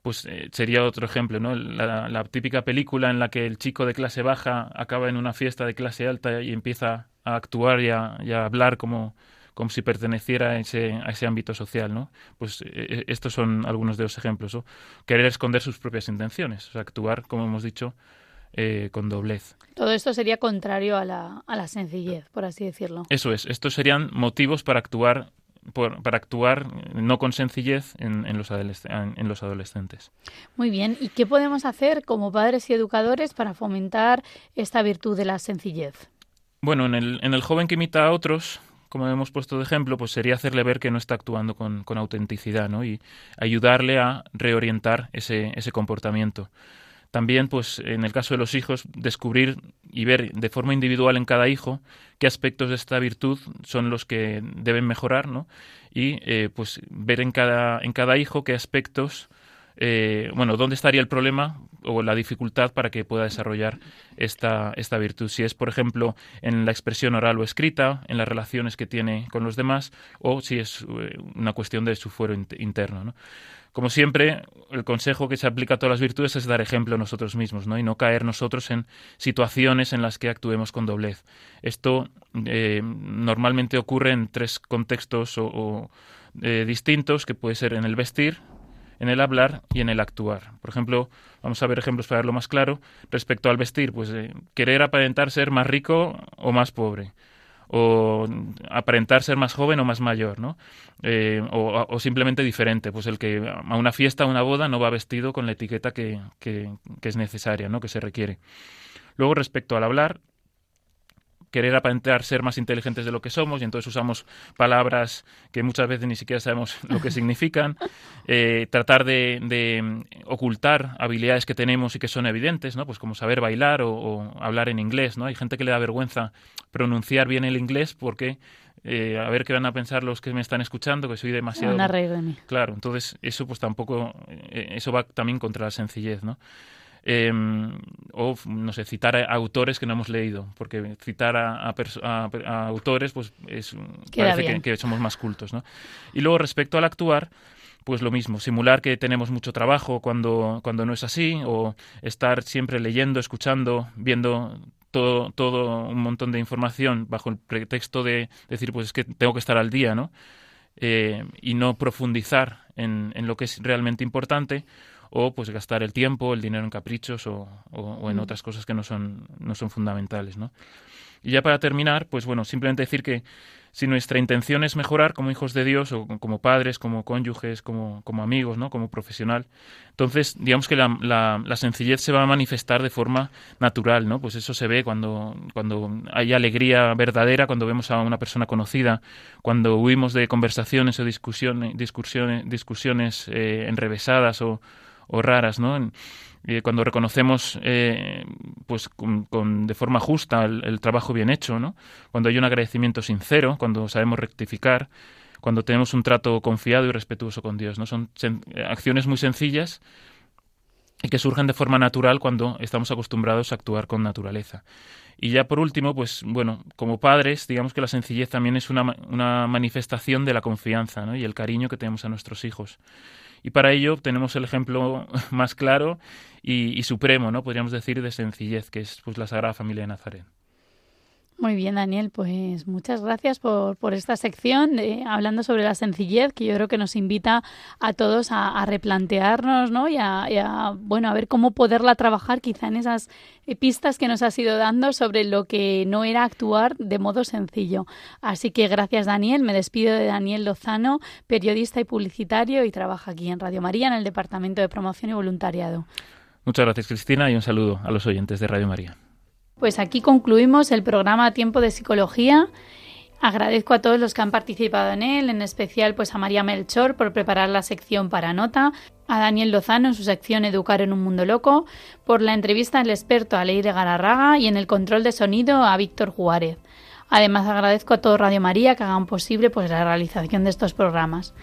pues eh, sería otro ejemplo, ¿no? La, típica película en la que el chico de clase baja acaba en una fiesta de clase alta y empieza a actuar y a, hablar como, como si perteneciera a ese, a ese ámbito social, ¿no? Pues eh, estos son algunos de los ejemplos, Querer esconder sus propias intenciones, o sea, actuar, como hemos dicho, eh, con doblez. Todo esto sería contrario a la, a la sencillez, por así decirlo. Eso es, estos serían motivos para actuar para actuar no con sencillez en, en, los en, los adolescentes. Muy bien, ¿y qué podemos hacer como padres y educadores para fomentar esta virtud de la sencillez? Bueno, en el, en el joven que imita a otros, como hemos puesto de ejemplo, pues sería hacerle ver que no está actuando con, con autenticidad ¿no? y ayudarle a reorientar ese, ese comportamiento. También, pues, en el caso de los hijos, descubrir y ver de forma individual en cada hijo qué aspectos de esta virtud son los que deben mejorar, ¿no? Y, eh, pues, ver en cada, en cada hijo qué aspectos, eh, bueno, dónde estaría el problema o la dificultad para que pueda desarrollar esta, esta virtud. Si es, por ejemplo, en la expresión oral o escrita, en las relaciones que tiene con los demás, o si es eh, una cuestión de su fuero interno, ¿no? Como siempre, el consejo que se aplica a todas las virtudes es dar ejemplo nosotros mismos, ¿no? Y no caer nosotros en situaciones en las que actuemos con doblez. Esto eh, normalmente ocurre en tres contextos o, distintos, que puede ser en el vestir, en el hablar y en el actuar. Por ejemplo, vamos a ver ejemplos para verlo más claro. Respecto al vestir, pues eh, querer aparentar ser más rico o más pobre o aparentar ser más joven o más mayor, ¿no? Eh, o, simplemente diferente, pues el que a una fiesta, a una boda no va vestido con la etiqueta que, que, que es necesaria, ¿no? Que se requiere. Luego, respecto al hablar, querer aparentar ser más inteligentes de lo que somos y entonces usamos palabras que muchas veces ni siquiera sabemos lo que significan, eh, tratar de, mm, ocultar habilidades que tenemos y que son evidentes, ¿no? Pues como saber bailar o, hablar en inglés, ¿no? Hay gente que le da vergüenza pronunciar bien el inglés porque eh, a ver qué van a pensar los que me están escuchando, que soy demasiado... Claro, entonces eso pues tampoco, eh, eso va también contra la sencillez, ¿no? Em, o, no sé, citar a autores que no hemos leído, porque citar a, autores, pues es, parece que, somos más cultos, ¿no? Y luego, respecto al actuar, pues lo mismo, simular que tenemos mucho trabajo cuando, cuando no es así, o estar siempre leyendo, escuchando, viendo todo, todo un montón de información bajo el pretexto de decir, pues es que tengo que estar al día, ¿no? Eh, y no profundizar en, en lo que es realmente importante, o pues gastar el tiempo, el dinero en caprichos o, o, en mm. otras cosas que no son, no son fundamentales, ¿no? Y ya para terminar, pues bueno, simplemente decir que si nuestra intención es mejorar como hijos de Dios o como padres, como cónyuges, como, como amigos, ¿no? como profesional, entonces digamos que la, la, sencillez se va a manifestar de forma natural, ¿no? Pues eso se ve cuando, cuando hay alegría verdadera, cuando vemos a una persona conocida, cuando huimos de conversaciones o discusiones, discusiones, discusiones eh, enrevesadas o, o raras, ¿no? cuando reconocemos eh, pues con, de forma justa el, trabajo bien hecho, ¿no? cuando hay un agradecimiento sincero, cuando sabemos rectificar, cuando tenemos un trato confiado y respetuoso con Dios. ¿no? Son acciones muy sencillas y que surgen de forma natural cuando estamos acostumbrados a actuar con naturaleza. Y ya por último, pues bueno, como padres, digamos que la sencillez también es una, una manifestación de la confianza y el cariño que tenemos a nuestros hijos. Y para ello tenemos el ejemplo más claro y, supremo, ¿no? Podríamos decir, de sencillez, que es pues la Sagrada Familia de Nazaret. Muy bien, Daniel, pues muchas gracias por, por esta sección de, hablando sobre la sencillez, que yo creo que nos invita a todos a, replantearnos, ¿no? Y a, bueno, a ver cómo poderla trabajar quizá en esas pistas que nos has ido dando sobre lo que no era actuar de modo sencillo. Así que gracias, Daniel. Me despido de Daniel Lozano, periodista y publicitario y trabaja aquí en Radio María en el Departamento de Promoción y Voluntariado. Muchas gracias, Cristina, y un saludo a los oyentes de Radio María. Pues aquí concluimos el programa Tiempo de Psicología. Agradezco a todos los que han participado en él, en especial pues a María Melchor por preparar la sección para nota, a Daniel Lozano en su sección Educar en un mundo loco, por la entrevista al experto Aleire Galarraga y en el control de sonido a Víctor Juárez. Además agradezco a todo Radio María que hagan posible pues la realización de estos programas.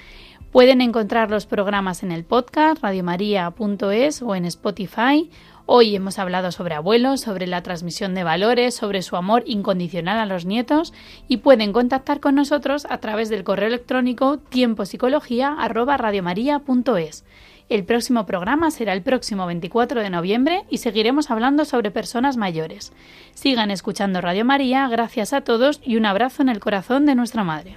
Pueden encontrar los programas en el podcast radiomaria.es o en Spotify Hoy hemos hablado sobre abuelos, sobre la transmisión de valores, sobre su amor incondicional a los nietos y pueden contactar con nosotros a través del correo electrónico tiempopsicología@radiomaria.es. El próximo programa será el próximo 24 de noviembre y seguiremos hablando sobre personas mayores. Sigan escuchando Radio María, gracias a todos y un abrazo en el corazón de nuestra Madre.